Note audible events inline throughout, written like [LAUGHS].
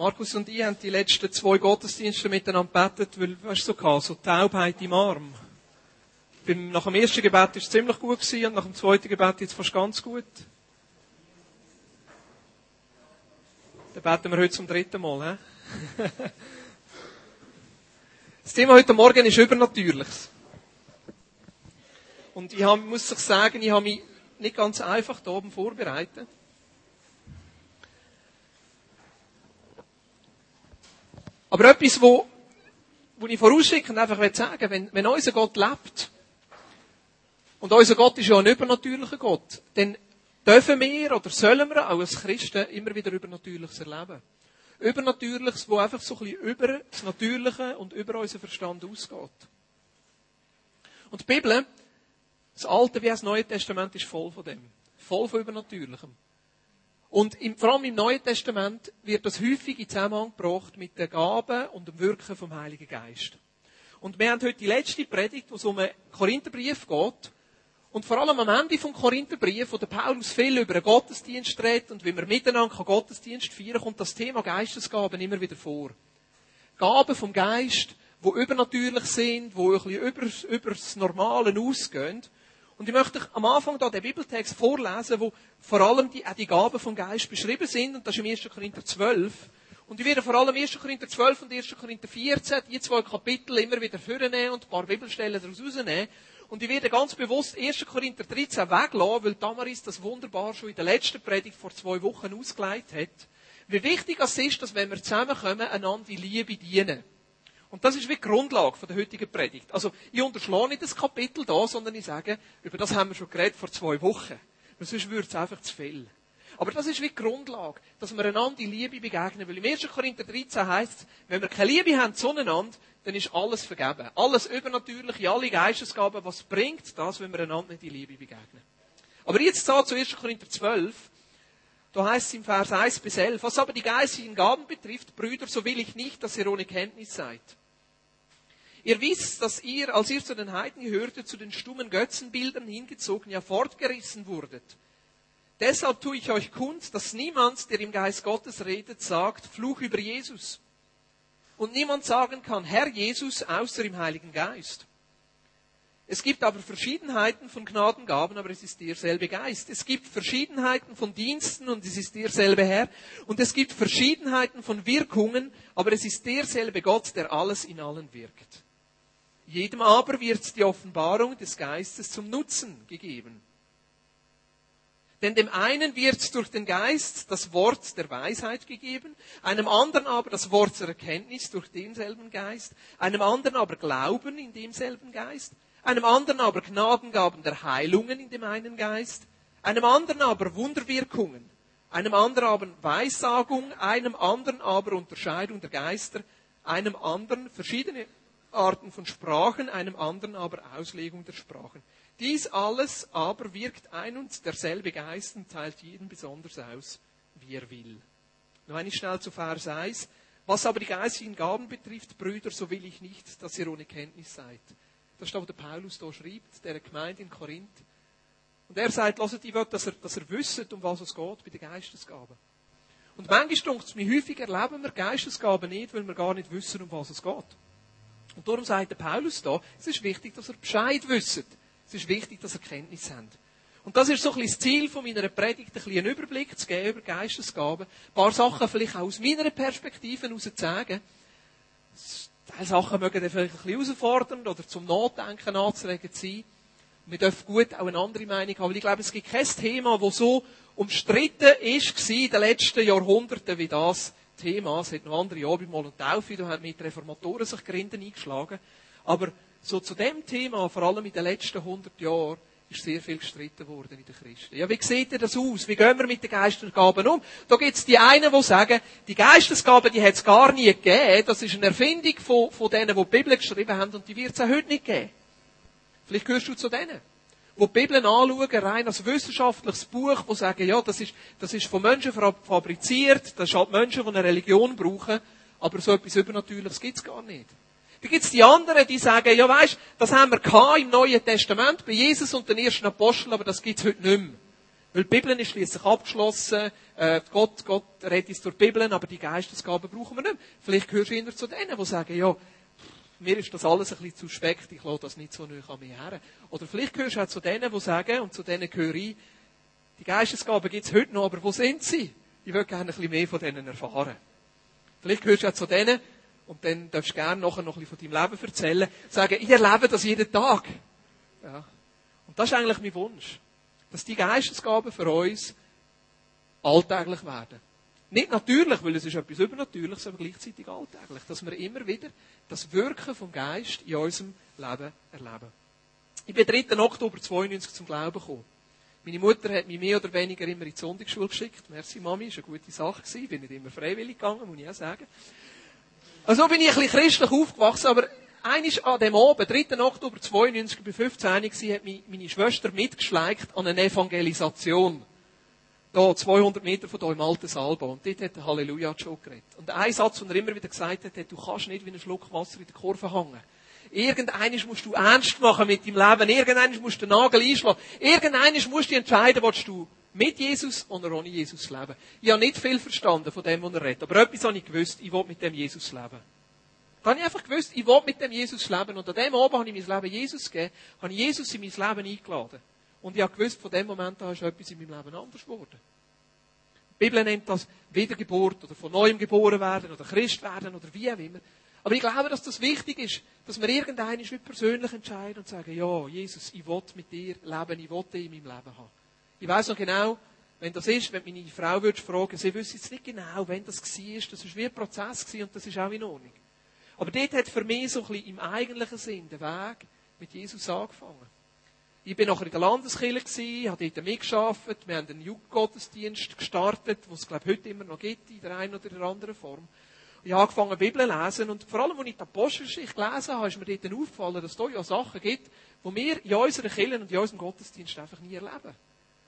Markus und ich haben die letzten zwei Gottesdienste miteinander gebetet, weil, weißt du, so, so Taubheit im Arm. Beim, nach dem ersten Gebet war es ziemlich gut gewesen, und nach dem zweiten Gebet jetzt fast ganz gut. Dann beten wir heute zum dritten Mal. He? [LAUGHS] das Thema heute Morgen ist Übernatürliches. Und ich hab, muss ich sagen, ich habe mich nicht ganz einfach da oben vorbereitet. Aber etwas, wo, wo ich vorausschickend einfach sagen will, wenn, wenn unser Gott lebt, und unser Gott ist ja ein übernatürlicher Gott, dann dürfen wir oder sollen wir auch als Christen immer wieder Übernatürliches erleben. Übernatürliches, wo einfach so ein bisschen über das Natürliche und über unseren Verstand ausgeht. Und die Bibel, das Alte wie das Neue Testament, ist voll von dem. Voll von Übernatürlichem. Und im, vor allem im Neuen Testament wird das häufig in Zusammenhang gebracht mit den Gaben und dem Wirken vom Heiligen Geist. Und wir haben heute die letzte Predigt, wo es um einen Korintherbrief geht. Und vor allem am Ende vom Korintherbrief, wo der Paulus viel über den Gottesdienst redet und wie wir miteinander Gottesdienst feiern, kommt das Thema Geistesgaben immer wieder vor. Gaben vom Geist, wo übernatürlich sind, wo ein bisschen über, über das Normale ausgehen. Und ich möchte am Anfang da den Bibeltext vorlesen, wo vor allem die, auch die Gaben vom Geist beschrieben sind. Und das ist im 1. Korinther 12. Und ich werde vor allem 1. Korinther 12 und 1. Korinther 14 die zwei Kapitel immer wieder vornehmen und ein paar Bibelstellen daraus rausnehmen. Und ich werde ganz bewusst 1. Korinther 13 weglassen, weil Damaris das wunderbar schon in der letzten Predigt vor zwei Wochen ausgeleitet hat. Wie wichtig es ist, dass wenn wir zusammenkommen, einander die Liebe dienen. Und das ist wie die Grundlage der heutigen Predigt. Also, ich unterschlage nicht das Kapitel da, sondern ich sage, über das haben wir schon geredet vor zwei Wochen. Weil sonst würde es einfach zu viel. Aber das ist wie die Grundlage, dass wir einander die Liebe begegnen. Weil im 1. Korinther 13 heißt es, wenn wir keine Liebe haben zueinander, dann ist alles vergeben. Alles Übernatürliche, alle Geistesgaben, was bringt das, wenn wir einander nicht die Liebe begegnen? Aber jetzt zu 1. Korinther 12, da heißt es im Vers 1 bis 11, was aber die geistigen Gaben betrifft, Brüder, so will ich nicht, dass ihr ohne Kenntnis seid. Ihr wisst, dass ihr, als ihr zu den Heiden gehörtet, zu den stummen Götzenbildern hingezogen, ja fortgerissen wurdet. Deshalb tue ich euch kund, dass niemand, der im Geist Gottes redet, sagt, Fluch über Jesus. Und niemand sagen kann, Herr Jesus, außer im Heiligen Geist. Es gibt aber Verschiedenheiten von Gnadengaben, aber es ist derselbe Geist. Es gibt Verschiedenheiten von Diensten und es ist derselbe Herr. Und es gibt Verschiedenheiten von Wirkungen, aber es ist derselbe Gott, der alles in allen wirkt. Jedem aber wird die Offenbarung des Geistes zum Nutzen gegeben. Denn dem einen wird durch den Geist das Wort der Weisheit gegeben, einem anderen aber das Wort der Erkenntnis durch denselben Geist, einem anderen aber Glauben in demselben Geist, einem anderen aber Gnadengaben der Heilungen in dem einen Geist, einem anderen aber Wunderwirkungen, einem anderen aber Weissagung, einem anderen aber Unterscheidung der Geister, einem anderen verschiedene Arten von Sprachen, einem anderen aber Auslegung der Sprachen. Dies alles aber wirkt ein und derselbe Geist und teilt jeden besonders aus, wie er will. Noch eine schnell zu Vers 1. Was aber die geistigen Gaben betrifft, Brüder, so will ich nicht, dass ihr ohne Kenntnis seid. Das ist wo der Paulus da schreibt, der Gemeinde in Korinth. Und er sagt, lasst, will, dass er, dass er wisset, um was es geht bei den Geistesgaben. Und manchmal denkt es mir, häufig erleben wir Geistesgaben nicht, weil wir gar nicht wissen, um was es geht. Und darum sagt der Paulus da, es ist wichtig, dass er Bescheid wisst. Es ist wichtig, dass er Kenntnis haben. Und das ist so ein bisschen das Ziel von meiner Predigt, ein bisschen einen Überblick zu geben über Geistesgaben. Ein paar Sachen vielleicht auch aus meiner Perspektive heraus zu sagen. Teil Sachen mögen dann vielleicht ein bisschen herausfordernd oder zum Nachdenken anzuregen sein. Wir dürfen gut auch eine andere Meinung haben. Aber ich glaube, es gibt kein Thema, das so umstritten ist in den letzten Jahrhunderten wie das Thema. Es hat noch andere Abendmahl und Taufe, da haben mit Reformatoren sich Grinden eingeschlagen. Aber so zu dem Thema, vor allem in den letzten 100 Jahren, ist sehr viel gestritten worden in den Christen. Ja, wie sieht denn das aus? Wie gehen wir mit den Geistesgaben um? Da gibt es die einen, die sagen, die Geistesgaben, die hat es gar nie gegeben. Das ist eine Erfindung von, von denen, die die Bibel geschrieben haben und die wird es auch heute nicht geben. Vielleicht gehörst du zu denen wo die Bibel anschauen, rein als wissenschaftliches Buch, wo sagen, ja, das ist, das ist von Menschen fabriziert, das ist halt Menschen, die eine Religion brauchen, aber so etwas Übernatürliches gibt's gar nicht. Dann gibt's die anderen, die sagen, ja weisst, das haben wir im Neuen Testament, bei Jesus und den ersten Aposteln, aber das gibt's heute nicht mehr. Weil die Bibel ist schließlich abgeschlossen, äh, Gott, Gott redet uns durch die Bibel, aber die Geistesgaben brauchen wir nicht. Vielleicht gehörst du eher zu denen, die sagen, ja, mir ist das alles ein bisschen zu spekt, ich lasse das nicht so nah an mir her. Oder vielleicht gehörst du auch zu denen, die sagen, und zu denen gehöre ich, die Geistesgaben gibt es heute noch, aber wo sind sie? Ich würde gerne ein bisschen mehr von denen erfahren. Vielleicht gehörst du auch zu denen, und dann darfst du gerne nachher noch ein bisschen von deinem Leben erzählen, sagen, ich erlebe das jeden Tag. Ja. Und das ist eigentlich mein Wunsch. Dass die Geistesgaben für uns alltäglich werden. Nicht natürlich, weil es ist etwas Übernatürliches, aber gleichzeitig alltäglich. Dass wir immer wieder das Wirken vom Geist in unserem Leben erleben. Ich bin 3. Oktober 92 zum Glauben gekommen. Meine Mutter hat mich mehr oder weniger immer in die Sonntagsschule geschickt. Merci, Mami, ist eine gute Sache gewesen. Bin nicht immer freiwillig gegangen, muss ich auch sagen. Also bin ich ein bisschen christlich aufgewachsen, aber eines an dem Abend, 3. Oktober 92, bei 15 war, hat meine Schwester mitgeschleicht an einer Evangelisation. Da, 200 Meter von hier im alten Salbo. Und dort hat der Halleluja schon geredet. Und ein Satz, den er immer wieder gesagt hat, du kannst nicht wie ein Schluck Wasser in der Kurve hängen. Irgendeines musst du ernst machen mit deinem Leben. Irgendeines musst du den Nagel einschlagen. Irgendeines musst du entscheiden, willst du mit Jesus oder ohne Jesus leben. Ich habe nicht viel verstanden von dem, was er redet. Aber etwas habe ich gewusst, ich will mit dem Jesus leben. Da habe ich einfach gewusst, ich will mit dem Jesus leben. Und an dem Abend habe ich mein Leben Jesus gegeben, habe Jesus in mein Leben eingeladen. Und ich habe gewusst, von dem Moment an ist etwas in meinem Leben anders geworden. Die Bibel nennt das Wiedergeburt oder von neuem geboren werden oder Christ werden oder wie auch immer. Aber ich glaube, dass das wichtig ist, dass wir irgendeinen persönlich entscheiden und sagen, ja, Jesus, ich will mit dir leben, ich will dich in meinem Leben haben. Ich weiß noch genau, wenn das ist, wenn meine Frau würde fragen, sie wüsste jetzt nicht genau, wenn das war, das war wie ein Prozess und das ist auch in Ordnung. Aber dort hat für mich so ein bisschen im eigentlichen Sinn der Weg mit Jesus angefangen. Ich bin nachher in der Landeskirche gewesen, habe dort mitgearbeitet, wir haben einen Jugendgottesdienst gestartet, den es, glaube heute immer noch gibt, in der einen oder der anderen Form. Ich habe angefangen, Bibel zu lesen und vor allem, als ich die Apostelgeschichte gelesen habe, ist mir dort aufgefallen, dass es da ja Sachen gibt, die wir in unseren Kirchen und in unserem Gottesdienst einfach nie erleben.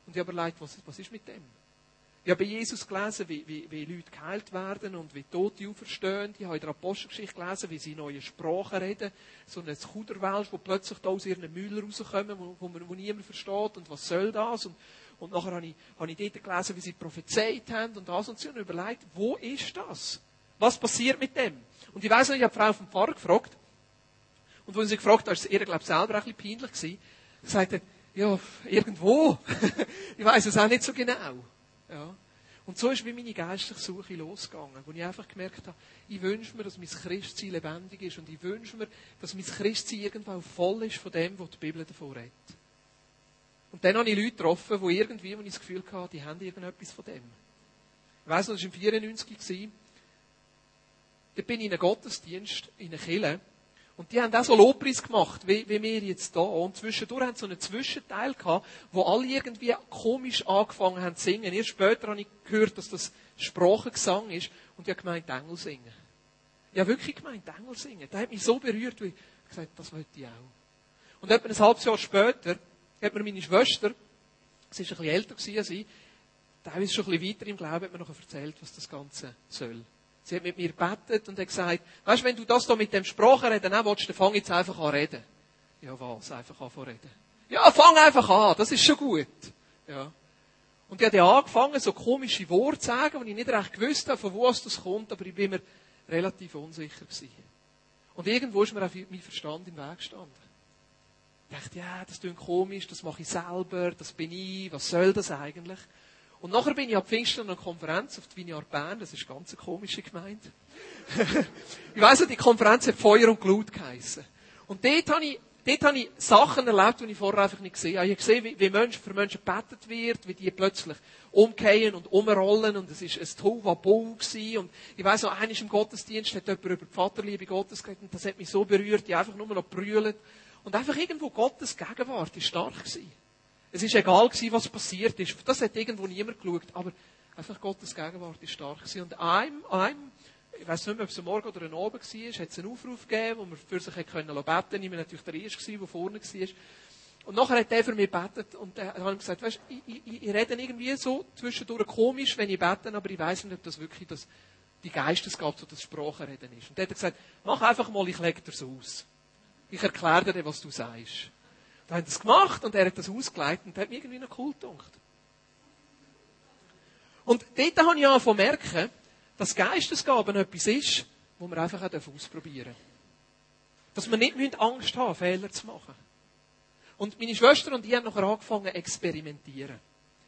Und ich habe überlegt, was, was ist mit dem? Ich habe bei Jesus gelesen, wie, wie, wie Leute geheilt werden und wie Tote auferstehen. Ich habe in der Apostelgeschichte gelesen, wie sie neue Sprachen reden. So eine Kuderwelsch, wo plötzlich da aus ihren Mühlen rauskommen, wo, wo, wo niemand versteht. Und was soll das? Und, und nachher habe ich, habe ich dort gelesen, wie sie prophezeit haben und das und so. Und überlegt, wo ist das? Was passiert mit dem? Und ich weiss noch, ich habe die Frau vom Pfarrer gefragt. Und als sie gefragt hat, ist es ihr, glaube ich, selber ein bisschen peinlich gewesen. Sie sagte, ja, irgendwo. [LAUGHS] ich weiß es auch nicht so genau. Ja. Und so ist wie meine geistliche Suche losgegangen, wo ich einfach gemerkt habe, ich wünsche mir, dass mein Christsein lebendig ist und ich wünsche mir, dass mein Christsein irgendwann voll ist von dem, was die Bibel davon redet. Und dann habe ich Leute getroffen, die irgendwie, wo ich das Gefühl hatte, die haben irgendetwas von dem. Ich weiss noch, das war im 94. Da bin ich in einem Gottesdienst, in einer Kirche, und die haben auch so Lobpreis gemacht, wie, wie wir jetzt da. Und zwischendurch haben sie so einen Zwischenteil gehabt, wo alle irgendwie komisch angefangen haben zu singen. Erst später habe ich gehört, dass das Sprachengesang ist. Und ich habe gemeint, Engel singen. Ich habe wirklich gemeint, Engel singen. Das hat mich so berührt, wie ich gesagt das wollte ich auch. Und etwa ein halbes Jahr später hat mir meine Schwester, sie war ein bisschen älter als ich, teilweise schon ein bisschen weiter im Glauben, hat mir noch erzählt, was das Ganze soll. Sie hat mit mir gebetet und hat gesagt, weißt, wenn du das da mit dem Sprachenreden auch willst, dann fang jetzt einfach an reden. Ja, was? Einfach an zu reden. Ja, fang einfach an, das ist schon gut. Ja. Und ich habe angefangen, so komische Worte zu sagen, wo ich nicht recht gewusst habe, von wo es das kommt, aber ich bin mir relativ unsicher gewesen. Und irgendwo ist mir auch mein Verstand im Weg gestanden. Ich dachte, ja, das klingt komisch, das mache ich selber, das bin ich, was soll das eigentlich? Und nachher bin ich ab Pfingsten an einer Konferenz auf die Vineyard Bern, das ist eine ganz komische Gemeinde. [LAUGHS] ich weiss noch, die Konferenz hat Feuer und Glut geheissen. Und dort habe ich, dort habe ich Sachen erlebt, die ich vorher einfach nicht gesehen habe. Ich habe gesehen, wie, wie Menschen für Menschen gebetet wird, wie die plötzlich umkehren und umrollen und es war ein Tohuwabohu gewesen. Und ich weiss noch, eines im Gottesdienst hat jemand über die Vaterliebe Gottes geredet und das hat mich so berührt, die einfach nur noch brüllt. Und einfach irgendwo Gottes Gegenwart ist stark gewesen. Es ist egal gewesen, was passiert ist. Das hat irgendwo niemand geschaut. Aber einfach Gottes Gegenwart ist stark gewesen. Und einem, einem, ich weiß nicht mehr, ob es am Morgen oder am Abend war, hat es einen Aufruf gegeben, wo man für sich beten konnte. Ich war natürlich der Erste, der vorne war. Und nachher hat er für mich gebetet und er hat gesagt, weißt, ich, ich, ich rede irgendwie so zwischendurch komisch, wenn ich bete, aber ich weiß nicht, ob das wirklich das, die Geistesgabe so das Sprachenreden ist. Und er hat gesagt, mach einfach mal, ich lege dir so aus. Ich erkläre dir, was du sagst. Da haben das gemacht und er hat das ausgeleitet und hat mir irgendwie noch cool gedacht. Und dort habe ich angefangen zu merken, dass Geistesgaben etwas ist, wo wir einfach auch ausprobieren dürfen. Dass wir nicht Angst haben Fehler zu machen. Und meine Schwester und ich haben nachher angefangen zu experimentieren.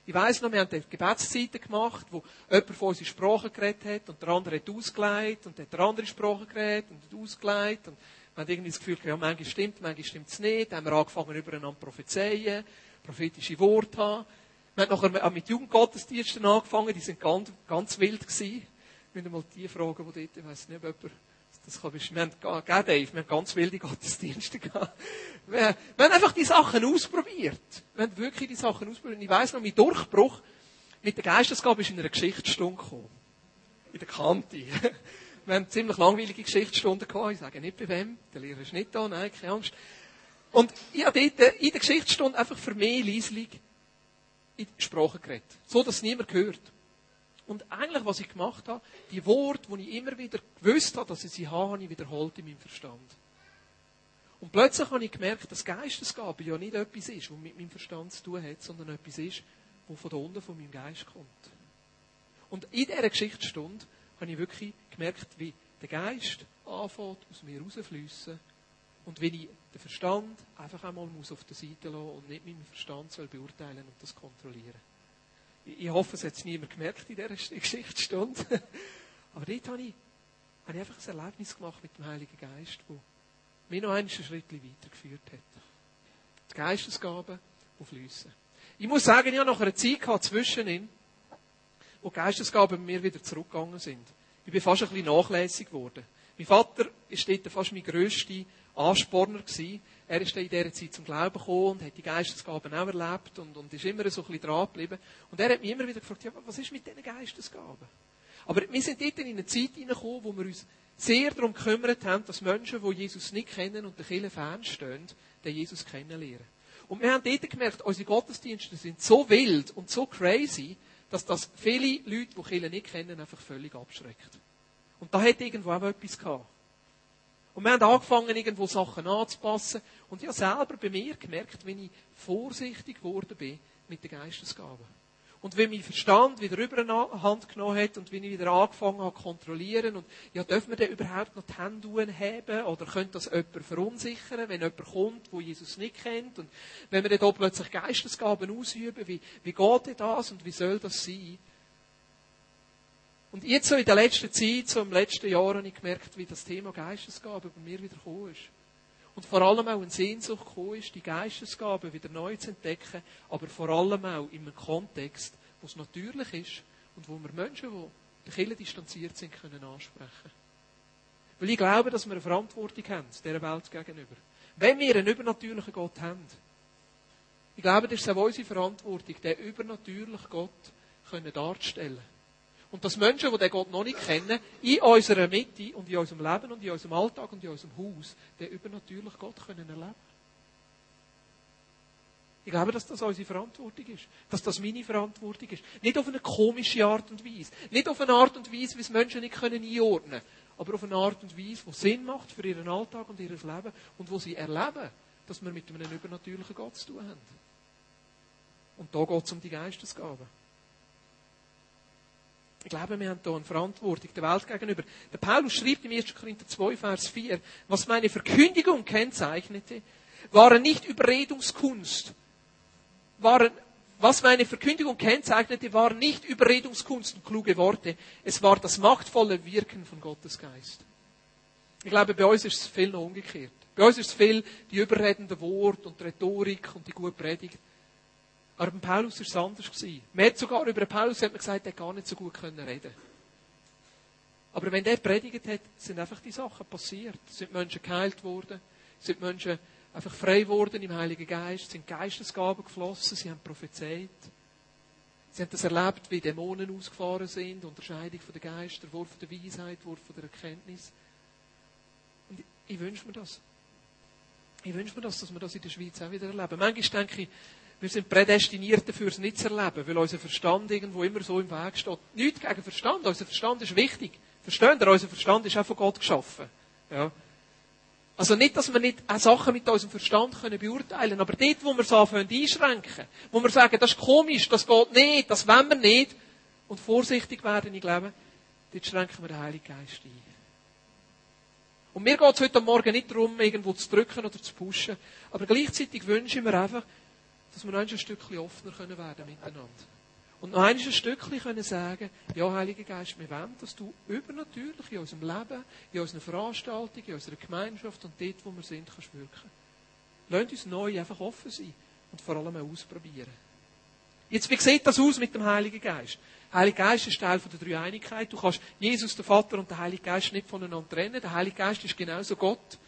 Ich weiss noch, wir haben Gebetszeiten gemacht, wo jemand von uns in Sprache geredet hat und der andere hat ausgelegt und der andere Sprache geredet und hat ausgelegt und haben irgendwie das Gefühl, ja, manchmal stimmt, manchmal stimmt es nicht. Dann haben wir angefangen, übereinander prophezeien, prophetische Worte haben. Wir haben nachher auch mit Jugendgottesdiensten angefangen, die sind ganz, ganz wild gewesen. Wir müssen mal die fragen, die dort, ich weiss nicht, ob jemand das kann ich, wir haben, gell, Dave, wir haben ganz wilde Gottesdienste [LAUGHS] gehabt. Wir, wir haben einfach die Sachen ausprobiert. Wir haben wirklich die Sachen ausprobiert. Ich weiss noch, mein Durchbruch mit der Geistesgabe ist in einer Geschichtsstunde gekommen. In der Kante. [LAUGHS] Wir haben ziemlich langweilige Geschichtsstunden gehabt. Ich sage nicht bei wem. Der Lehrer ist nicht da. Nein, keine Angst. Und ich habe dort in der Geschichtsstunde einfach für mich leislich in die Sprache geredet. So, dass es niemand hört. Und eigentlich, was ich gemacht habe, die Worte, die ich immer wieder gewusst habe, dass ich sie habe, habe ich wiederholt in meinem Verstand. Und plötzlich habe ich gemerkt, dass Geistesgabe ja nicht etwas ist, was mit meinem Verstand zu tun hat, sondern etwas ist, was von unten von meinem Geist kommt. Und in dieser Geschichtsstunde habe ich wirklich gemerkt, wie der Geist anfängt, aus mir rausfließen und wie ich den Verstand einfach einmal auf der Seite lassen und nicht meinen Verstand soll beurteilen und das kontrollieren. Ich hoffe, es hat es niemand gemerkt in dieser [LAUGHS] Geschichtsstunde. Aber dort habe ich, habe ich einfach ein Erlebnis gemacht mit dem Heiligen Geist, das mich noch einen Schritt weitergeführt hat. Die Geistesgaben, die fließen. Ich muss sagen, ich habe noch eine Zeit zwischen ihnen, die Geistesgaben mir wieder zurückgegangen sind. Ich bin fast ein bisschen nachlässig geworden. Mein Vater ist dort fast mein grösster Ansporner gewesen. Er ist in dieser Zeit zum Glauben gekommen und hat die Geistesgaben auch erlebt und, und ist immer so ein bisschen dran geblieben. Und er hat mich immer wieder gefragt, ja, was ist mit diesen Geistesgaben? Aber wir sind dort in eine Zeit hineingekommen, wo wir uns sehr darum gekümmert haben, dass Menschen, die Jesus nicht kennen und der Kirche fernstehen, den Jesus kennenlernen. Und wir haben dort gemerkt, unsere Gottesdienste sind so wild und so crazy, dass das viele Leute, die Kirche nicht kennen, einfach völlig abschreckt. Und da hat irgendwo auch etwas gehabt. Und wir haben angefangen, irgendwo Sachen anzupassen. Und ich habe selber bei mir gemerkt, wenn ich vorsichtig geworden bin mit den Geistesgaben. Und wenn mein Verstand wieder über eine Hand genommen hat und wenn ich wieder angefangen habe zu kontrollieren und, ja, dürfen wir denn überhaupt noch die Hände heben oder könnte das jemand verunsichern, wenn jemand kommt, wo Jesus nicht kennt und wenn wir dann da plötzlich Geistesgaben ausüben, wie, wie geht denn das und wie soll das sein? Und jetzt so in der letzten Zeit, so im letzten Jahr, habe ich gemerkt, wie das Thema Geistesgabe bei mir wieder gekommen ist. Und vor allem auch eine Sehnsucht gekommen ist, die Geistesgabe wieder neu zu entdecken, aber vor allem auch in einem Kontext, wo es natürlich ist und wo wir Menschen, die der Kirche distanziert sind, können ansprechen. Weil ich glaube, dass wir eine Verantwortung haben, dieser Welt gegenüber. Wenn wir einen übernatürlichen Gott haben, ich glaube, das ist auch unsere Verantwortung, den übernatürlichen Gott darzustellen. Und dass Menschen, die den Gott noch nicht kennen, in unserer Mitte und in unserem Leben und in unserem Alltag und in unserem Haus den übernatürlichen Gott können erleben Ich glaube, dass das unsere Verantwortung ist. Dass das meine Verantwortung ist. Nicht auf eine komische Art und Weise. Nicht auf eine Art und Weise, wie es Menschen nicht können einordnen können. Aber auf eine Art und Weise, die Sinn macht für ihren Alltag und ihr Leben und wo sie erleben, dass wir mit einem übernatürlichen Gott zu tun haben. Und da geht es um die Geistesgaben. Ich glaube, wir haben hier eine Verantwortung der Welt gegenüber. Der Paulus schreibt im 1. Korinther 2, Vers 4, was meine Verkündigung kennzeichnete, waren nicht Überredungskunst, waren, was meine Verkündigung kennzeichnete, waren nicht Überredungskunst und kluge Worte, es war das machtvolle Wirken von Gottes Geist. Ich glaube, bei uns ist es viel noch umgekehrt. Bei uns ist es viel die überredende Wort und die Rhetorik und die gute Predigt. Aber beim Paulus war es anders. Man hat sogar über Paulus hat man gesagt, er gar nicht so gut reden können Aber wenn der predigt hat, sind einfach die Sachen passiert. Es sind Menschen geheilt worden, es sind Menschen einfach frei geworden im Heiligen Geist, es sind Geistesgaben geflossen, sie haben prophezeit. Sie haben das erlebt, wie Dämonen ausgefahren sind, Unterscheidung von den Geistern, Wurf der Weisheit, Wurf der Erkenntnis. Und ich wünsche mir das. Ich wünsche mir das, dass wir das in der Schweiz auch wieder erleben. Manchmal denke ich, wir sind prädestiniert dafür, es nicht zu erleben, weil unser Verstand irgendwo immer so im Weg steht. Nichts gegen Verstand, unser Verstand ist wichtig. Verstehen ihr? Unser Verstand ist auch von Gott geschaffen. Ja. Also nicht, dass wir nicht auch Sachen mit unserem Verstand können beurteilen aber dort, wo wir es anfangen einschränken, wo wir sagen, das ist komisch, das geht nicht, das wollen wir nicht, und vorsichtig werden, ich glaube, dort schränken wir den Heiligen Geist ein. Und mir geht es heute Morgen nicht darum, irgendwo zu drücken oder zu pushen, aber gleichzeitig wünsche ich mir einfach, dass wir noch ein Stückchen offener können werden miteinander. Und noch ein Stückchen können sagen, ja, Heiliger Geist, wir wollen, dass du übernatürlich in unserem Leben, in unseren Veranstaltungen, in unserer Gemeinschaft und dort, wo wir sind, kannst wirken. Lasst uns neu einfach offen sein und vor allem auch ausprobieren. Jetzt, wie sieht das aus mit dem Heiligen Geist? Der Heilige Geist ist Teil der Dreieinigkeit. Du kannst Jesus, den Vater und den Heiligen Geist nicht voneinander trennen. Der Heilige Geist ist genauso Gott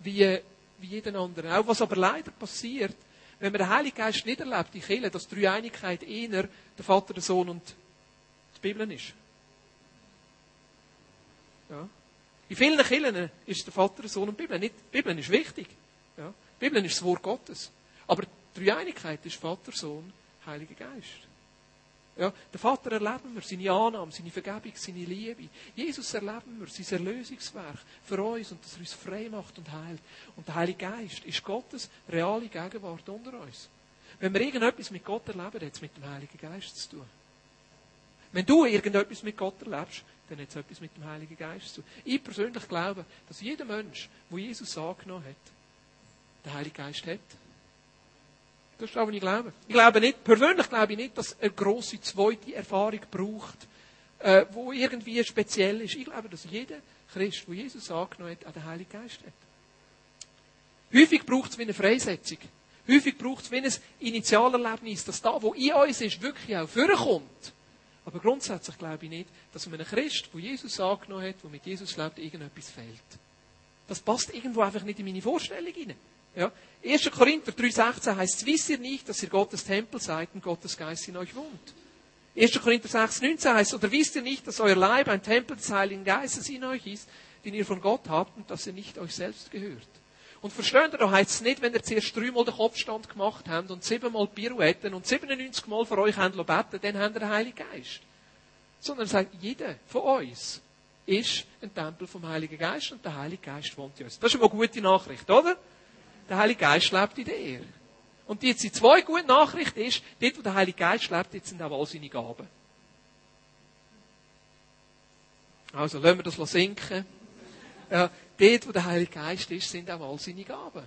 wie, wie jeden anderen. Auch was aber leider passiert, wenn man den Heiligen Geist nicht erlebt, die Kirche, dass die Dreieinigkeit eher der Vater, der Sohn und die Bibel ist. Ja. In vielen Kirchen ist der Vater, der Sohn und die Bibel. Nicht, die Bibel ist wichtig. Ja. Die Bibel ist das Wort Gottes. Aber die Dreieinigkeit ist Vater, Sohn, Heiliger Geist. Ja, den Vater erleben wir, seine Annahme, seine Vergebung, seine Liebe. Jesus erleben wir, sein Erlösungswerk für uns und dass er uns frei macht und heilt. Und der Heilige Geist ist Gottes reale Gegenwart unter uns. Wenn wir irgendetwas mit Gott erleben, hat es mit dem Heiligen Geist zu tun. Wenn du irgendetwas mit Gott erlebst, dann hat es etwas mit dem Heiligen Geist zu tun. Ich persönlich glaube, dass jeder Mensch, der Jesus angenommen hat, den Heiligen Geist hat. Das ist auch, was ich glaube. Ich glaube nicht, persönlich glaube ich nicht, dass eine grosse zweite Erfahrung braucht, äh, wo irgendwie speziell ist. Ich glaube, dass jeder Christ, der Jesus angenommen hat, auch den Heiligen Geist hat. Häufig braucht es wie eine Freisetzung. Häufig braucht es wie ein Initialerlebnis, dass da, wo in uns ist, wirklich auch vorkommt. Aber grundsätzlich glaube ich nicht, dass einem Christ, der Jesus angenommen hat, der mit Jesus lebt, irgendetwas fehlt. Das passt irgendwo einfach nicht in meine Vorstellung hinein. Ja. 1. Korinther 3,16 heißt, wisst ihr nicht, dass ihr Gottes Tempel seid und Gottes Geist in euch wohnt? 1. Korinther 6,19 heißt, oder wisst ihr nicht, dass euer Leib ein Tempel des Heiligen Geistes in euch ist, den ihr von Gott habt und dass ihr nicht euch selbst gehört? Und versteht ihr, da heißt es nicht, wenn ihr zuerst dreimal den Kopfstand gemacht habt und siebenmal Pirouetten und 97 Mal für euch beten, dann habt ihr den Heiligen Geist. Sondern er sagt, jeder von uns ist ein Tempel vom Heiligen Geist und der Heilige Geist wohnt in uns. Das ist eine gute Nachricht, oder? Der Heilige Geist lebt in dir. Und jetzt die zwei gute Nachricht ist, dort, wo der Heilige Geist lebt, dort sind auch all seine Gaben. Also, lassen wir das sinken. Ja, dort, wo der Heilige Geist ist, sind auch all seine Gaben.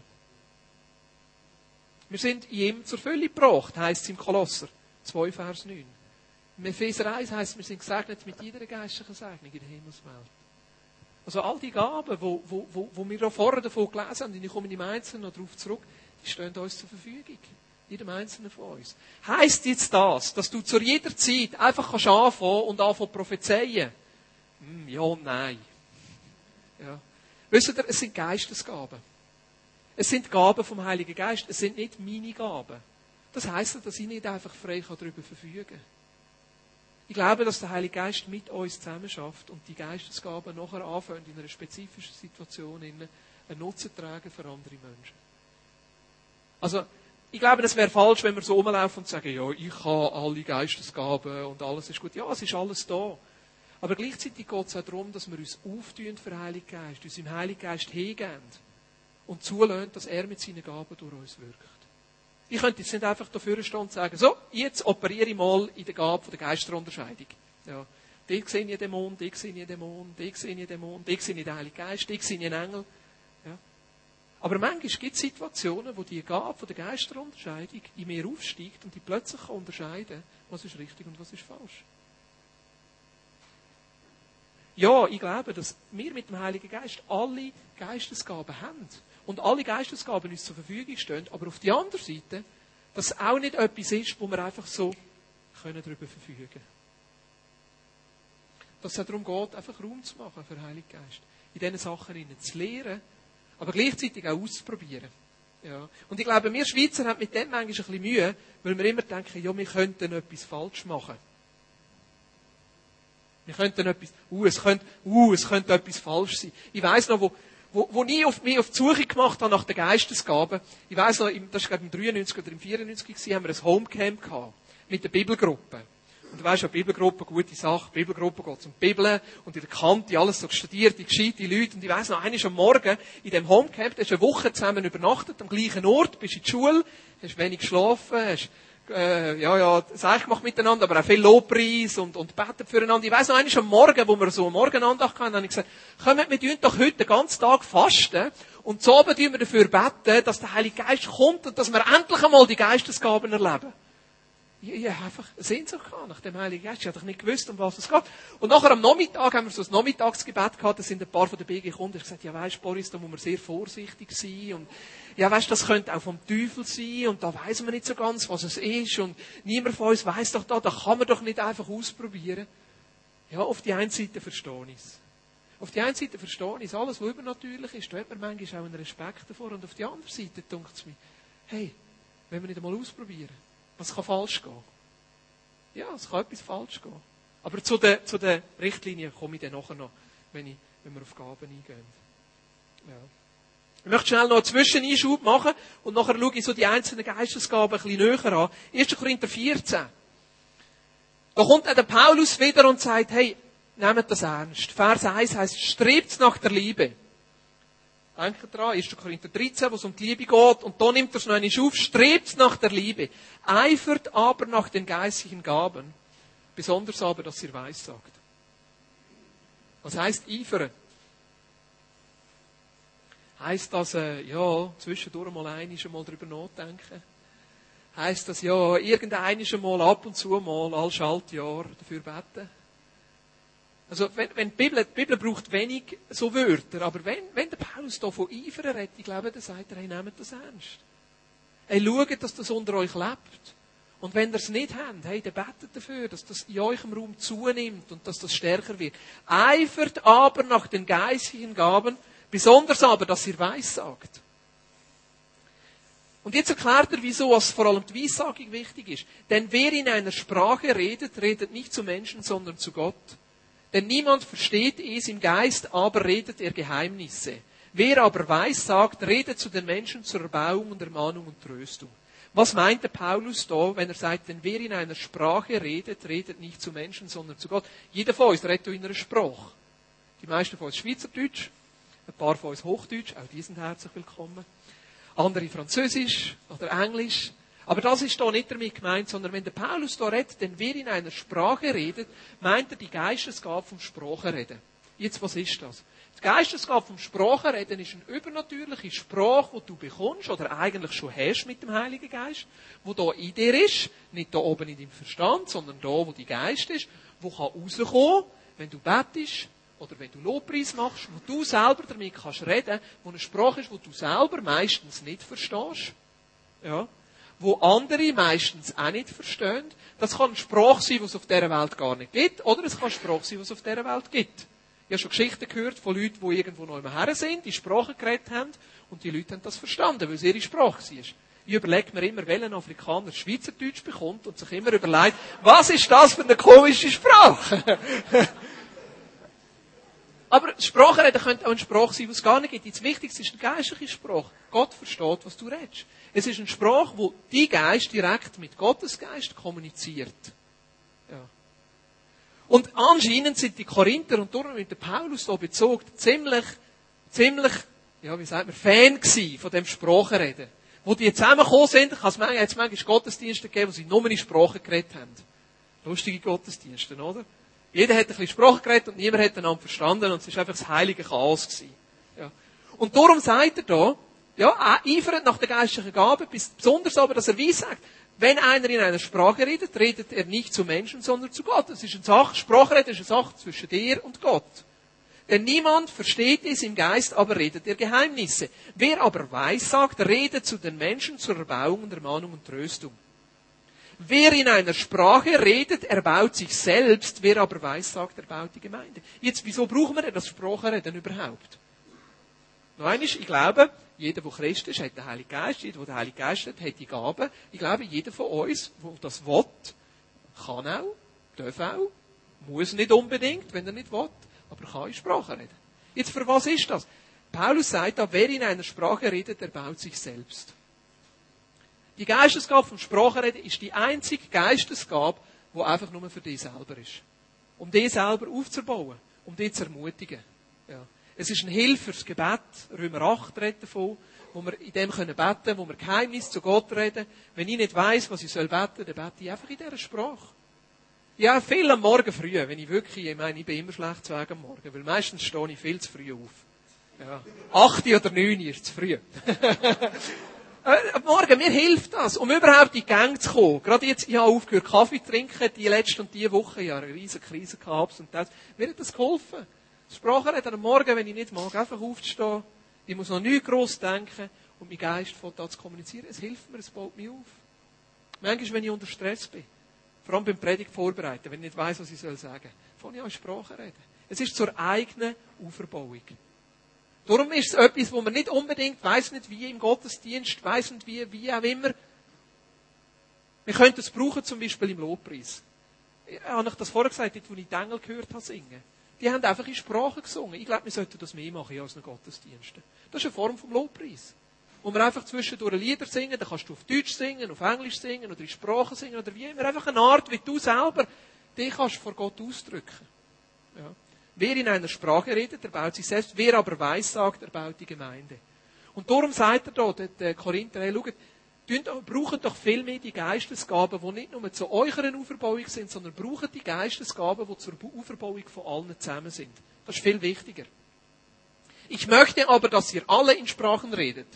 Wir sind in ihm zur Fülle gebracht, heisst es im Kolosser 2, Vers 9. Im Epheser 1 heisst, wir sind gesegnet mit jeder geistlichen Segnung in der Himmelswelt. Also all die Gaben, wo, wo, wo, wo wir auch vorher davon gelesen haben, und ich komme im Einzelnen noch darauf zurück, die stehen uns zur Verfügung. Jedem Einzelnen von uns. Heißt jetzt das, dass du zu jeder Zeit einfach kannst anfangen und anfangen prophezeien? Hm, ja und nein. Ja. Wisst ihr, es sind Geistesgaben. Es sind Gaben vom Heiligen Geist. Es sind nicht meine Gaben. Das heisst, dass ich nicht einfach frei darüber verfügen kann. Ich glaube, dass der Heilige Geist mit uns zusammen schafft und die Geistesgaben nachher anfangen, in einer spezifischen Situation einen Nutzen tragen für andere Menschen. Also, ich glaube, das wäre falsch, wenn wir so rumlaufen und sagen, ja, ich habe alle Geistesgaben und alles ist gut. Ja, es ist alles da. Aber gleichzeitig geht es auch darum, dass wir uns auftun für den Heiligen Geist, uns im Heiligen Geist hingehen und zulassen, dass er mit seinen Gaben durch uns wirkt. Ich könnte jetzt nicht einfach dafür stehen und sagen, so, jetzt operiere ich mal in der Gabe der Geisterunterscheidung. Ja. Dort sehe ich Dämon, dort sehe ich Dämon, dort sehe ich Dämon, dort sehe ich den Heiligen Geist, dort sehe ich einen Engel. Ja. Aber manchmal gibt es Situationen, wo die Gabe der Geisterunterscheidung in mir aufsteigt und die plötzlich unterscheiden kann, was ist richtig und was ist falsch. Ja, ich glaube, dass wir mit dem Heiligen Geist alle Geistesgaben haben und alle Geistesgaben uns zur Verfügung stehen, aber auf der anderen Seite, dass es auch nicht etwas ist, wo wir einfach so können darüber verfügen können. Dass es darum geht, einfach Raum zu machen für den Heiligen Geist. In diesen Sachen zu lehren, aber gleichzeitig auch auszuprobieren. Ja. Und ich glaube, wir Schweizer haben mit dem manchmal ein bisschen Mühe, weil wir immer denken, ja, wir könnten etwas falsch machen. Wir könnten etwas, uh, es könnte, uh, es könnte etwas falsch sein. Ich weiss noch, wo, wo, wo ich auf, mich auf die Suche gemacht habe nach der Geistesgabe, ich weiss noch, das war glaube ich im 93 oder im 94 gewesen, haben wir ein Homecamp gehabt. Mit der Bibelgruppe. Und du weißt ja, Bibelgruppe, gute Sache. Bibelgruppe geht zum Bibeln und in der Kante alles so studiert, die gescheite Leute. Und ich weiss noch, eines am Morgen in dem Homecamp, da hast du eine Woche zusammen übernachtet, am gleichen Ort, bist in der Schule, hast wenig geschlafen, hast äh, ja, ja, Seich gemacht miteinander, aber auch viel Lobpreis und, und beten füreinander. Ich weiss noch, einmal am Morgen, wo wir so eine Morgenandacht hatten, habe ich gesagt, kommt, wir tun doch heute den ganzen Tag fasten und zu oben tun wir dafür beten, dass der Heilige Geist kommt und dass wir endlich einmal die Geistesgaben erleben. Ich, ich habe einfach Sehnsucht gehabt nach dem Heiligen Geist. Ich hatte nicht gewusst, um was es geht. Und nachher am Nachmittag haben wir so ein Nachmittagsgebet gehabt. Da sind ein paar von den BG gekommen und gesagt, ja weisst, Boris, da muss man sehr vorsichtig sein. Und ja weisst, das könnte auch vom Teufel sein. Und da weiss man nicht so ganz, was es ist. Und niemand von uns weiss doch da, da kann man doch nicht einfach ausprobieren. Ja, auf die einen Seite verstehe ich es. Auf die einen Seite verstehe ich es. Alles, was übernatürlich ist, da hat man manchmal auch einen Respekt davor. Und auf die andere Seite denkt es mir, hey, wenn wir nicht einmal ausprobieren. Was kann falsch gehen? Ja, es kann etwas falsch gehen. Aber zu den, zu den Richtlinien komme ich dann nachher noch, wenn, ich, wenn wir auf Gaben eingehen. Ja. Ich möchte schnell noch einen Zwischeneinschub machen und nachher schaue ich so die einzelnen Geistesgaben ein bisschen näher an. 1. Korinther 14. Da kommt dann der Paulus wieder und sagt, hey, nehmt das ernst. Vers 1 heißt, strebt nach der Liebe. Denkt dran, 1. Korinther 13, wo es um die Liebe geht. Und da nimmt er es noch einmal auf. Strebt nach der Liebe. Eifert aber nach den geistlichen Gaben. Besonders aber, dass ihr weiß sagt. Was heißt eifern? Heißt das, äh, ja, zwischendurch mal einiges mal drüber nachdenken? Heißt das, ja, irgendeiniges mal ab und zu mal, all Schaltjahr dafür beten? Also, wenn, wenn die Bibel, die Bibel braucht wenig so Wörter, aber wenn, wenn der Paulus da von Eifern redet, ich glaube, dann sagt er, hey, nehmt das ernst. Hey, schaut, dass das unter euch lebt. Und wenn ihr es nicht habt, hey, dann betet dafür, dass das in eurem Raum zunimmt und dass das stärker wird. Eifert aber nach den geistigen Gaben, besonders aber, dass ihr Weissagt. Und jetzt erklärt er, wieso was vor allem die Weissagung wichtig ist. Denn wer in einer Sprache redet, redet nicht zu Menschen, sondern zu Gott. Denn niemand versteht es im Geist, aber redet er Geheimnisse. Wer aber weiß, sagt, redet zu den Menschen zur Erbauung und Ermahnung und Tröstung. Was meint der Paulus da, wenn er sagt, denn wer in einer Sprache redet, redet nicht zu Menschen, sondern zu Gott? Jeder von uns redet in einer Sprache. Die meisten von uns Schweizerdeutsch, ein paar von uns Hochdeutsch, auch die sind herzlich willkommen. Andere Französisch oder Englisch, aber das ist da nicht damit gemeint, sondern wenn der Paulus da redet, denn wer in einer Sprache redet, meint er die Geistesgabe vom Sprachenreden. Jetzt, was ist das? Die Geistesgabe vom Sprachenreden ist eine übernatürliche Sprache, die du bekommst, oder eigentlich schon hast mit dem Heiligen Geist, wo da in dir ist, nicht da oben in deinem Verstand, sondern da, wo die Geist ist, wo kann rauskommen, wenn du bettest, oder wenn du Lobpreis machst, wo du selber damit kannst reden, wo eine Sprache ist, wo du selber meistens nicht verstehst. Ja wo andere meistens auch nicht verstehen. Das kann ein Spruch sein, was es auf dieser Welt gar nicht gibt, oder es kann ein Spruch sein, was es auf dieser Welt gibt. Ich habe schon Geschichten gehört von Leuten, die irgendwo noch immer her sind, die Sprache geredet haben, und die Leute haben das verstanden, weil es ihre Sprache war. Ich überlege mir immer, welchen Afrikaner Schweizerdeutsch bekommt und sich immer überlegt, was ist das für eine komische Sprache? [LAUGHS] Aber Sprachenreden könnte auch eine Sprache sein, die es gar nicht gibt. Das Wichtigste ist eine geistliche Sprache. Gott versteht, was du redest. Es ist eine Sprache, wo die Geist direkt mit Gottes Geist kommuniziert. Ja. Und anscheinend sind die Korinther und darum mit Paulus da bezogen ziemlich, ziemlich, ja, wie sagt man, Fan gewesen von dem Sprachenreden. Wo die zusammengekommen sind, kann es manchmal Gottesdienste gegeben, wo sie nur in Sprache geredet haben. Lustige Gottesdienste, oder? Jeder hat ein bisschen Sprache geredet und niemand hat einander verstanden und es war einfach das heilige Chaos gewesen. Ja. Und darum sagt er da, ja, eifert nach der geistlichen Gabe, besonders aber, dass er wie sagt, wenn einer in einer Sprache redet, redet er nicht zu Menschen, sondern zu Gott. Das ist eine Sache, Sprachreden ist eine Sache zwischen dir und Gott. Denn niemand versteht es im Geist, aber redet er Geheimnisse. Wer aber weiß, sagt, redet zu den Menschen zur Erbauung und Ermahnung und Tröstung. Wer in einer Sprache redet, erbaut sich selbst. Wer aber weiß, sagt, erbaut die Gemeinde. Jetzt, wieso brauchen wir denn das Sprachenreden überhaupt? Noch einmal, ich glaube, jeder, der Christ ist, hat den Heiligen Geist. Jeder, der den Heiligen Geist hat, hat die Gaben. Ich glaube, jeder von uns, der das will, kann auch, darf auch, muss nicht unbedingt, wenn er nicht will, aber kann in Sprache reden. Jetzt, für was ist das? Paulus sagt da, wer in einer Sprache redet, erbaut sich selbst. Die Geistesgabe vom Sprachenreden ist die einzige Geistesgabe, die einfach nur für dich selber ist. Um dich selber aufzubauen. Um dich zu ermutigen. Ja. Es ist ein Hilfe fürs Gebet. Römer 8 redet davon, wo wir in dem können beten, wo wir Geheimnis zu Gott reden. Wenn ich nicht weiß, was ich soll beten, dann bete ich einfach in dieser Sprache. Ja, viel am Morgen früh, wenn ich wirklich, ich meine, ich bin immer schlecht zu am Morgen, weil meistens stehe ich viel zu früh auf. Ja. Acht oder neun ist zu früh. [LAUGHS] Äh, morgen, mir hilft das, um überhaupt in die Gang zu kommen. Gerade jetzt, ich habe aufgehört, Kaffee zu trinken, die letzte und die Woche, ja, eine riesige Krise gehabt und das. Mir hat das geholfen. Sprache hat am Morgen, wenn ich nicht mag, einfach aufzustehen. Ich muss noch nie gross denken und mein Geist von da zu kommunizieren. Es hilft mir, es baut mich auf. Manchmal, wenn ich unter Stress bin, vor allem beim Predigt vorbereiten, wenn ich nicht weiss, was ich soll sagen, fange ich an Sprache reden. Es ist zur eigenen Auferbauung. Darum ist es etwas, wo man nicht unbedingt weiß nicht wie im Gottesdienst, weiß nicht wie, wie auch immer. Wir könnten es brauchen, zum Beispiel im Lobpreis. Ich habe euch das vorher gesagt, dort, wo ich die Engel gehört habe singen. Die haben einfach in Sprache gesungen. Ich glaube, wir sollten das mehr machen als einen Gottesdiensten. Das ist eine Form vom Lobpreis. Wo wir einfach zwischendurch Lieder singen, dann kannst du auf Deutsch singen, auf Englisch singen oder in Sprache singen oder wie immer. Einfach eine Art, wie du selber dich kannst vor Gott ausdrücken. Ja. Wer in einer Sprache redet, er baut sich selbst. Wer aber weiß sagt, er baut die Gemeinde. Und darum sagt er da, der Korinther, hey, schaut, braucht doch viel mehr die Geistesgaben, die nicht nur zu eurer Auferbauung sind, sondern braucht die Geistesgaben, die zur Auferbauung von allen zusammen sind. Das ist viel wichtiger. Ich möchte aber, dass ihr alle in Sprachen redet.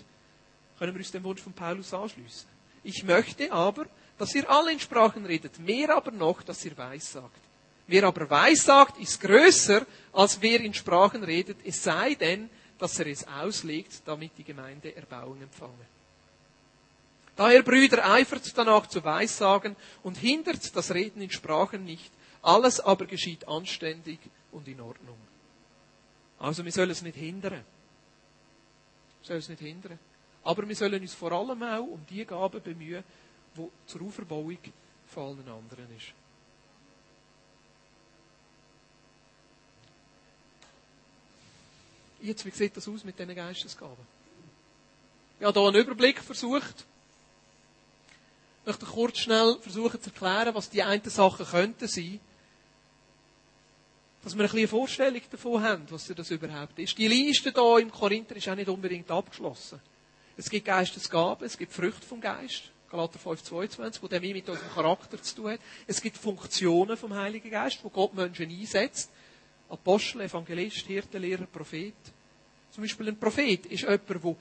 Können wir uns dem Wunsch von Paulus anschließen? Ich möchte aber, dass ihr alle in Sprachen redet, mehr aber noch, dass ihr weiß sagt. Wer aber weissagt, ist größer, als wer in Sprachen redet, es sei denn, dass er es auslegt, damit die Gemeinde Erbauung empfange. Daher, Brüder, eifert danach zu Weissagen und hindert das Reden in Sprachen nicht. Alles aber geschieht anständig und in Ordnung. Also, wir sollen es nicht hindern. Wir sollen es nicht hindern. Aber wir sollen uns vor allem auch um die Gaben bemühen, die zur Auferbauung von allen anderen ist. Jetzt, wie sieht das aus mit diesen Geistesgaben? Ich habe hier einen Überblick versucht. Ich möchte kurz schnell versuchen zu erklären, was die einen Sachen könnten sein. Dass wir ein eine Vorstellung davon haben, was das überhaupt ist. Die Liste hier im Korinther ist auch nicht unbedingt abgeschlossen. Es gibt Geistesgaben, es gibt Früchte vom Geist. Galater 5, 22, wo der mit unserem Charakter zu tun hat. Es gibt Funktionen vom Heiligen Geist, wo Gott Menschen einsetzt. Apostel, Evangelist, Hirte, Lehrer, Prophet. Zum Beispiel ein Prophet ist jemand, der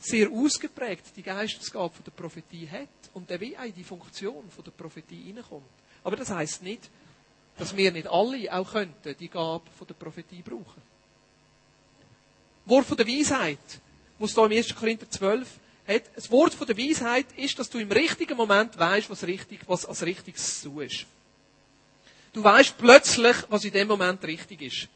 sehr ausgeprägt die Geistesgabe der Prophetie hat und der wie auch in die Funktion der Prophetie hineinkommt. Aber das heißt nicht, dass wir nicht alle auch könnten die Gabe der Prophetie brauchen. Wort von der Weisheit, was da im 1. Korinther 12 hat, das Wort von der Weisheit ist, dass du im richtigen Moment weißt, was richtig, was als richtiges zu ist. Du weißt plötzlich, was in dem Moment richtig ist.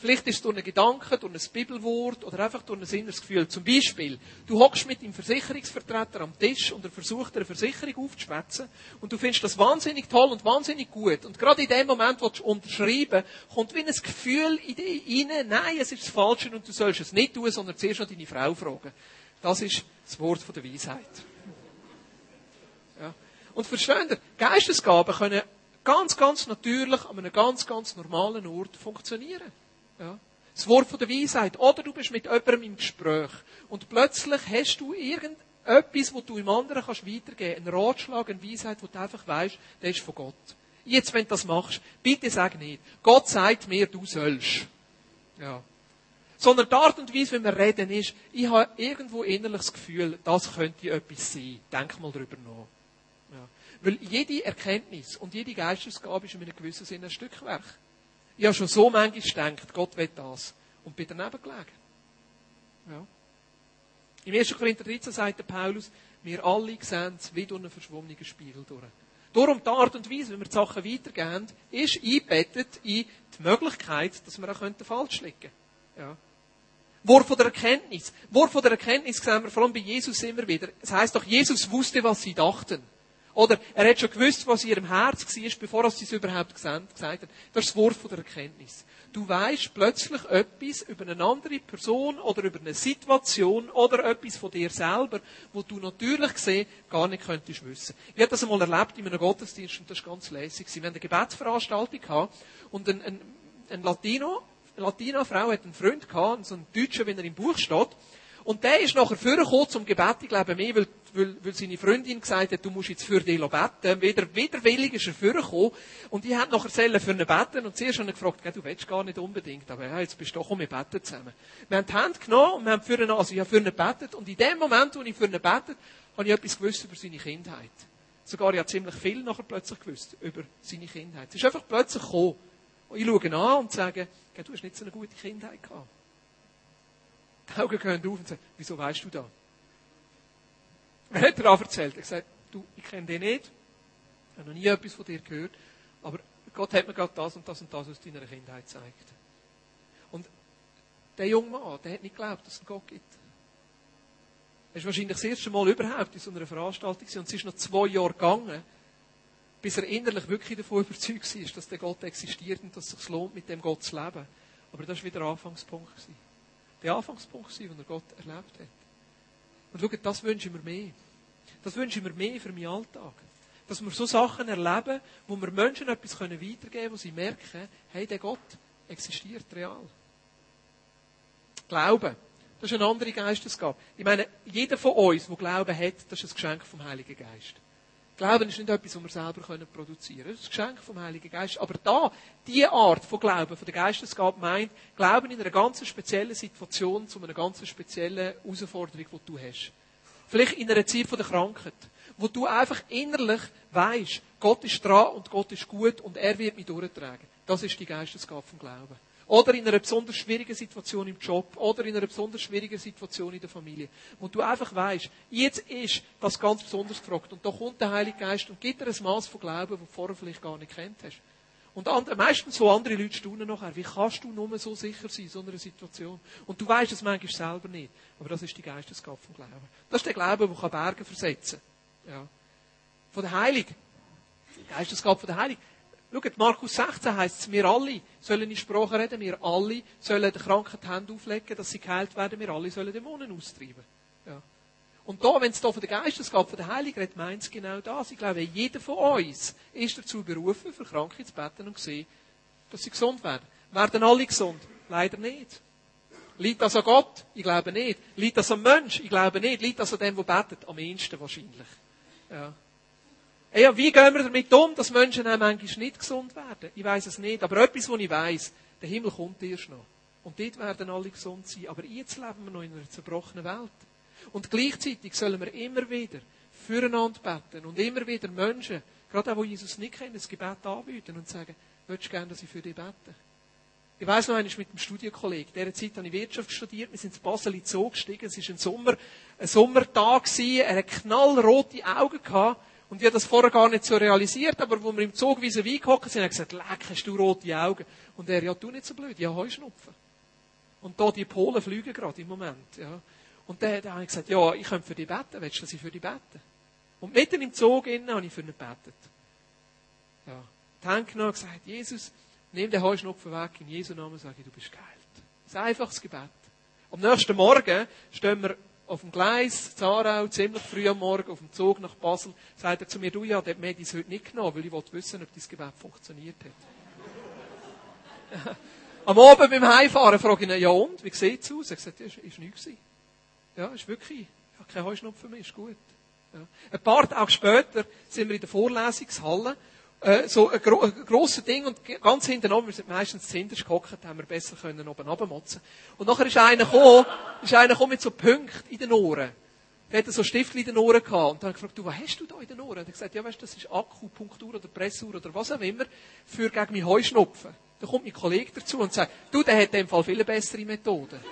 Vielleicht ist es durch einen Gedanken, durch ein Bibelwort oder einfach durch ein inneres Gefühl. Zum Beispiel, du hockst mit dem Versicherungsvertreter am Tisch und er versucht eine Versicherung aufzuschwätzen und du findest das wahnsinnig toll und wahnsinnig gut. Und gerade in dem Moment, wo du unterschreiben, kommt wie ein Gefühl in dich rein, nein, es ist das Falsche und du sollst es nicht tun, sondern zuerst noch deine Frau fragen. Das ist das Wort der Weisheit. Ja. Und verstehen Sie, Geistesgaben können ganz, ganz natürlich an einem ganz, ganz normalen Ort funktionieren. Ja. Das Wort von der Weisheit. Oder du bist mit jemandem im Gespräch und plötzlich hast du irgendetwas, wo du im anderen kannst weitergeben kannst. Einen Ratschlag, eine Weisheit, wo du einfach weißt, der ist von Gott. Jetzt, wenn du das machst, bitte sag nicht, Gott sagt mir, du sollst. Ja. Sondern die Art und Weise, wie wir reden, ist, ich habe irgendwo innerlich das Gefühl, das könnte etwas sein. Denk mal drüber nach. Ja. Weil jede Erkenntnis und jede Geistesgabe ist in einem gewissen Sinne ein Stückwerk. Ich habe schon so manchmal gedacht, Gott will das. Und bin daneben gelegen. Ja. Im 1. Korinther 13 sagt der Paulus, wir alle sehen es wie durch einen verschwommenen Spiegel durch. Darum die Art und Weise, wie wir die Sachen weitergeben, ist eingebettet in die Möglichkeit, dass wir auch falsch liegen ja. Wort von der Erkenntnis. Wort von der Erkenntnis sehen wir vor allem bei Jesus immer wieder. Es heißt doch, Jesus wusste, was sie dachten. Oder er hat schon gewusst, was in ihrem Herz war, bevor er es überhaupt gesagt hat. Das ist das Wort der Erkenntnis. Du weißt plötzlich etwas über eine andere Person oder über eine Situation oder etwas von dir selber, wo du natürlich gesehen gar nicht könntest wissen. Ich habe das einmal erlebt in einem Gottesdienst und das war ganz lässig. Wir hatten eine Gebetsveranstaltung und ein, ein, ein Latino Latina-Frau hat einen Freund gehabt, so einen Deutschen, wenn er im Buch steht. Und der ist nachher vorgekommen zum Gebet, ich glaube mehr, weil, weil, weil seine Freundin gesagt hat, du musst jetzt für dich beten. Wieder, widerwillig ist er vorgekommen. Und die hat nachher selber für ihn beten. Und zuerst habe ich gefragt, du willst gar nicht unbedingt. Aber ja, jetzt bist du doch, komm, wir beten zusammen. Wir haben die Hand genommen und wir haben für ihn, also ich habe für ihn gebetet. Und in dem Moment, wo ich für ihn gebetet habe ich etwas gewusst über seine Kindheit. Sogar ich habe ziemlich viel nachher plötzlich gewusst über seine Kindheit. Es ist einfach plötzlich gekommen. Und ich schaue ihn an und sage, du hast nicht so eine gute Kindheit gehabt. Die Augen gehen auf und sagen, wieso weißt du das? Er hat daran erzählt. Er gesagt, du, ich kenne den nicht. Ich habe noch nie etwas von dir gehört. Aber Gott hat mir gerade das und das und das aus deiner Kindheit gezeigt. Und der junge Mann, der hat nicht geglaubt, dass es einen Gott gibt. Er ist wahrscheinlich das erste Mal überhaupt in so einer Veranstaltung und es ist noch zwei Jahre gegangen, bis er innerlich wirklich davon überzeugt war, dass der Gott existiert und dass es sich lohnt, mit dem Gott zu leben. Aber das war wieder der Anfangspunkt. Der Anfangspunkt, den er Gott erlebt hat. Und schaut, das wünsche ich mir mehr. Das wünsche ich mir mehr für meinen Alltag. Dass wir so Sachen erleben, wo wir Menschen etwas weitergeben können, wo sie merken, hey, der Gott existiert real. Glauben. Das ist eine andere Geistesgabe. Ich meine, jeder von uns, der Glauben hat, das ist ein Geschenk vom Heiligen Geist. Glauben ist nicht etwas, was wir selber produzieren können. Das ist ein Geschenk vom Heiligen Geist. Aber da, diese Art von Glauben, von der Geistesgabe meint, Glauben in einer ganz speziellen Situation, zu einer ganz speziellen Herausforderung, die du hast. Vielleicht in einer Zeit der Krankheit. Wo du einfach innerlich weißt, Gott ist dran und Gott ist gut und er wird mich durchtragen. Das ist die Geistesgabe vom Glauben. Oder in einer besonders schwierigen Situation im Job. Oder in einer besonders schwierigen Situation in der Familie. Wo du einfach weißt, jetzt ist das ganz besonders gefragt. Und da kommt der Heilige Geist und gibt dir ein Maß von Glauben, das du vorher vielleicht gar nicht kennt hast. Und andere, meistens so andere Leute staunen nachher. Wie kannst du nur so sicher sein in so einer Situation? Und du weißt es manchmal selber nicht. Aber das ist die Geistesgabe vom Glauben. Das ist der Glaube, der Berge versetzen kann. Ja. Von der Heiligen. Die Geistesgabe von der Heiligen. Schaut, Markus 16 heißt es, wir alle sollen in Sprache reden, wir alle sollen den Kranken die Hände auflegen, dass sie geheilt werden, wir alle sollen Dämonen austreiben. Ja. Und da, wenn es da von der Geistesgabe, von der Heiligen redet, meint es genau das. Ich glaube, jeder von uns ist dazu berufen, für Kranke zu beten und zu sehen, dass sie gesund werden. Werden alle gesund? Leider nicht. Liegt das an Gott? Ich glaube nicht. Liegt das am Mensch? Ich glaube nicht. Liegt das an dem, der betet? Am ehesten wahrscheinlich. Ja. Ja, wie gehen wir damit um, dass Menschen auch manchmal nicht gesund werden? Ich weiß es nicht. Aber etwas, was ich weiß, der Himmel kommt erst noch. Und dort werden alle gesund sein. Aber jetzt leben wir noch in einer zerbrochenen Welt. Und gleichzeitig sollen wir immer wieder füreinander beten und immer wieder Menschen, gerade auch, die Jesus nicht kennen, das Gebet anbieten und sagen, würdest du gerne, dass ich für dich bete? Ich weiss noch einmal mit einem Studienkollegen. In dieser Zeit habe ich Wirtschaft studiert. Wir sind in Basel in Zoo gestiegen. Es war ein Sommer, ein Sommertag. Er hatte knallrote Augen gehabt. Und ich habe das vorher gar nicht so realisiert, aber wo wir im Zug wie wie gehockt sind, hat er gesagt, leck, hast du rote Augen? Und er, ja, du nicht so blöd, ja, Heuschnupfen. Und da die Polen fliegen gerade im Moment, ja. Und dann, dann habe ich gesagt, ja, ich könnte für dich beten, willst du, dass ich für dich bete? Und mitten im Zug innen habe ich für ihn gebetet. Ja. Genommen und gesagt, Jesus, nimm den Heuschnupfen weg, in Jesu Namen sage ich, du bist geheilt. Das ist ein einfaches Gebet. Am nächsten Morgen stehen wir auf dem Gleis, Zarau, ziemlich früh am Morgen, auf dem Zug nach Basel, sagt er zu mir, du, ja, der hat das heute nicht genommen, weil ich wollte wissen, ob dein Gebet funktioniert hat. [LAUGHS] am Abend beim Heimfahren frage ich ihn, ja und, wie sieht es aus? Er sagt, ja, ist, ist nichts Ja, ist wirklich, ich habe keine Heuschnupfen mehr, ist gut. Ja. Ein paar Tage später sind wir in der Vorlesungshalle äh, so ein, gro ein grosses Ding und ganz hinten oben, wir sind meistens zuhinterst gehockt, haben wir besser können oben runtermotzen. Und nachher ist einer gekommen, ist einer gekommen mit so Punkten in den Ohren. Der hatte so Stiftchen in den Ohren gehabt. Und dann habe ich gefragt, du, was hast du da in den Ohren? Und er hat gesagt, ja, weißt du, das ist Akupunktur oder Pressur oder was auch immer für gegen meinen Heuschnupfen. Da kommt mein Kollege dazu und sagt, du, der hat in dem Fall viele bessere Methoden. [LAUGHS]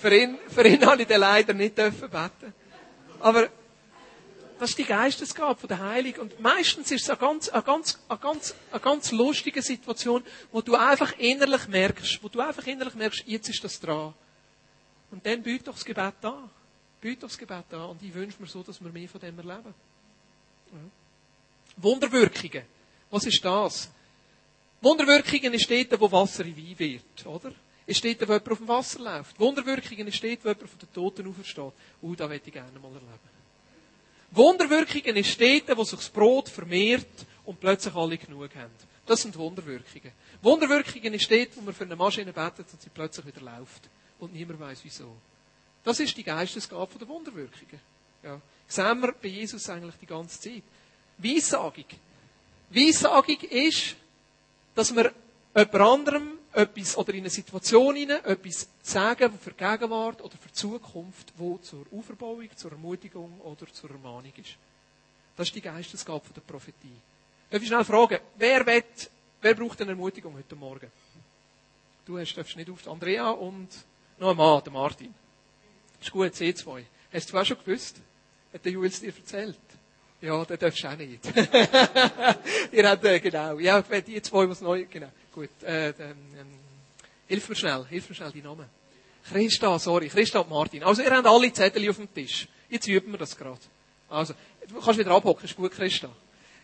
für ihn, für ihn [LAUGHS] habe ich den leider nicht beten Aber, das ist die Geistesgabe von der Heiligen. Und meistens ist es eine ganz, eine ganz, eine ganz, eine ganz lustige Situation, wo du einfach innerlich merkst, wo du einfach innerlich merkst, jetzt ist das dran. Und dann biet doch das Gebet an. Biet doch das Gebet an. Und ich wünsche mir so, dass wir mehr von dem erleben. Ja. Wunderwirkungen. Was ist das? Wunderwirkungen ist dort, wo Wasser in Wein wird, oder? Ist dort, wo jemand auf dem Wasser läuft. Wunderwirkungen dort, wo jemand von den Toten aufersteht. Uh, da möchte ich gerne mal erleben. Wunderwirkungen ist dort, wo sich das Brot vermehrt und plötzlich alle genug haben. Das sind Wunderwirkungen. Wunderwirkungen ist dort, wo man für eine Maschine betet und sie plötzlich wieder läuft. Und niemand weiß wieso. Das ist die Geistesgabe der Wunderwirkungen. Ja. Sehen wir bei Jesus eigentlich die ganze Zeit. Weissagung. Weissagung ist, dass wir jemand anderem etwas oder in eine Situation hinein etwas sagen, das für die Gegenwart oder für die Zukunft, wo zur Auferbauung, zur Ermutigung oder zur Ermahnung ist. Das ist die Geistesgabe der Prophetie. Darf ich schnell fragen, wer, will, wer braucht eine Ermutigung heute Morgen? Du hast, darfst nicht auf Andrea und noch ein Mann, der Martin. Ist gut, C2. Hast du auch schon gewusst? Hat der Jules dir erzählt? Ja, der darfst du auch nicht. [LAUGHS] Ihr habt, äh, genau. Ja, die zwei, was neu, genau. Gut, äh, ähm, hilf mir schnell, hilf mir schnell die Namen. Christa, sorry, Christa und Martin. Also, ihr habt alle Zettel auf dem Tisch. Jetzt üben wir das gerade. Also, du kannst wieder abhocken, ist gut, Christa.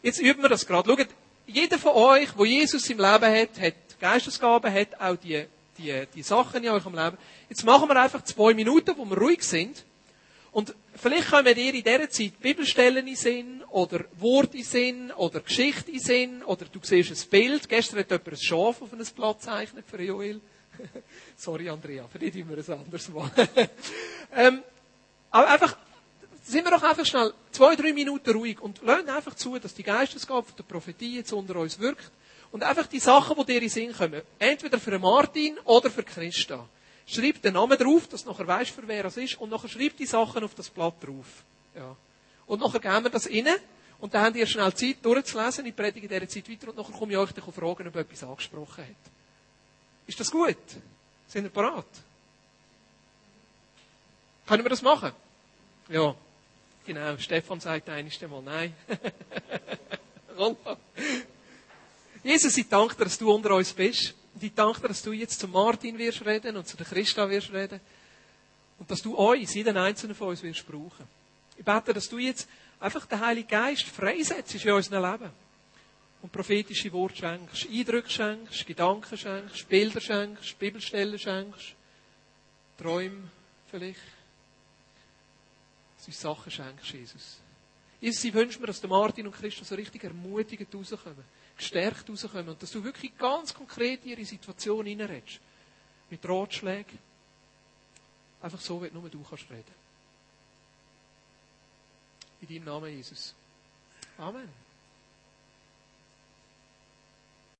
Jetzt üben wir das gerade. Schaut, jeder von euch, wo Jesus im Leben hat, hat Geistesgaben, hat auch die, die, die Sachen in eurem Leben. Jetzt machen wir einfach zwei Minuten, wo wir ruhig sind. Und vielleicht kommen dir in dieser Zeit Bibelstellen in Sinn, oder Worte in Sinn, oder Geschichte in Sinn, oder du siehst ein Bild. Gestern hat jemand ein Schaf auf einem Blatt gezeichnet für Joel. [LAUGHS] Sorry, Andrea, für dich tun wir es anders machen. [LAUGHS] ähm, aber einfach, sind wir doch einfach schnell zwei, drei Minuten ruhig und lernen einfach zu, dass die Geistesgabe der Prophetie jetzt unter uns wirkt. Und einfach die Sachen, die dir in Sinn kommen, entweder für Martin oder für Christa. Schreib den Namen drauf, dass du nachher weißt, für wer es ist, und nachher schreib die Sachen auf das Blatt drauf. Ja. Und nachher geben wir das rein, und dann habt ihr schnell Zeit durchzulesen, ich predige in dieser Zeit weiter, und nachher komme ich euch dann fragen, ob etwas angesprochen hat. Ist das gut? Sind ihr bereit? Können wir das machen? Ja. Genau, Stefan sagt eines Mal nein. [LAUGHS] Jesus, ich danke dir, dass du unter uns bist. Und ich danke dir, dass du jetzt zu Martin wirst reden und zu der Christa wirst reden. Und dass du uns, jeden einzelnen von uns, wirst brauchen. Ich bete, dass du jetzt einfach den Heiligen Geist freisetzt in unserem Leben. Und prophetische Worte schenkst, Eindrücke schenkst, Gedanken schenkst, Bilder schenkst, Bibelstellen schenkst, Träume vielleicht. Dass du uns Sachen schenkst, Jesus. Jesus, ich wünsche mir, dass Martin und Christus so richtig ermutigend rauskommen gestärkt rauskommen und dass du wirklich ganz konkret in ihre Situation hineinredest. Mit Ratschlägen. Einfach so, wie nur du kannst reden. In deinem Namen, Jesus. Amen.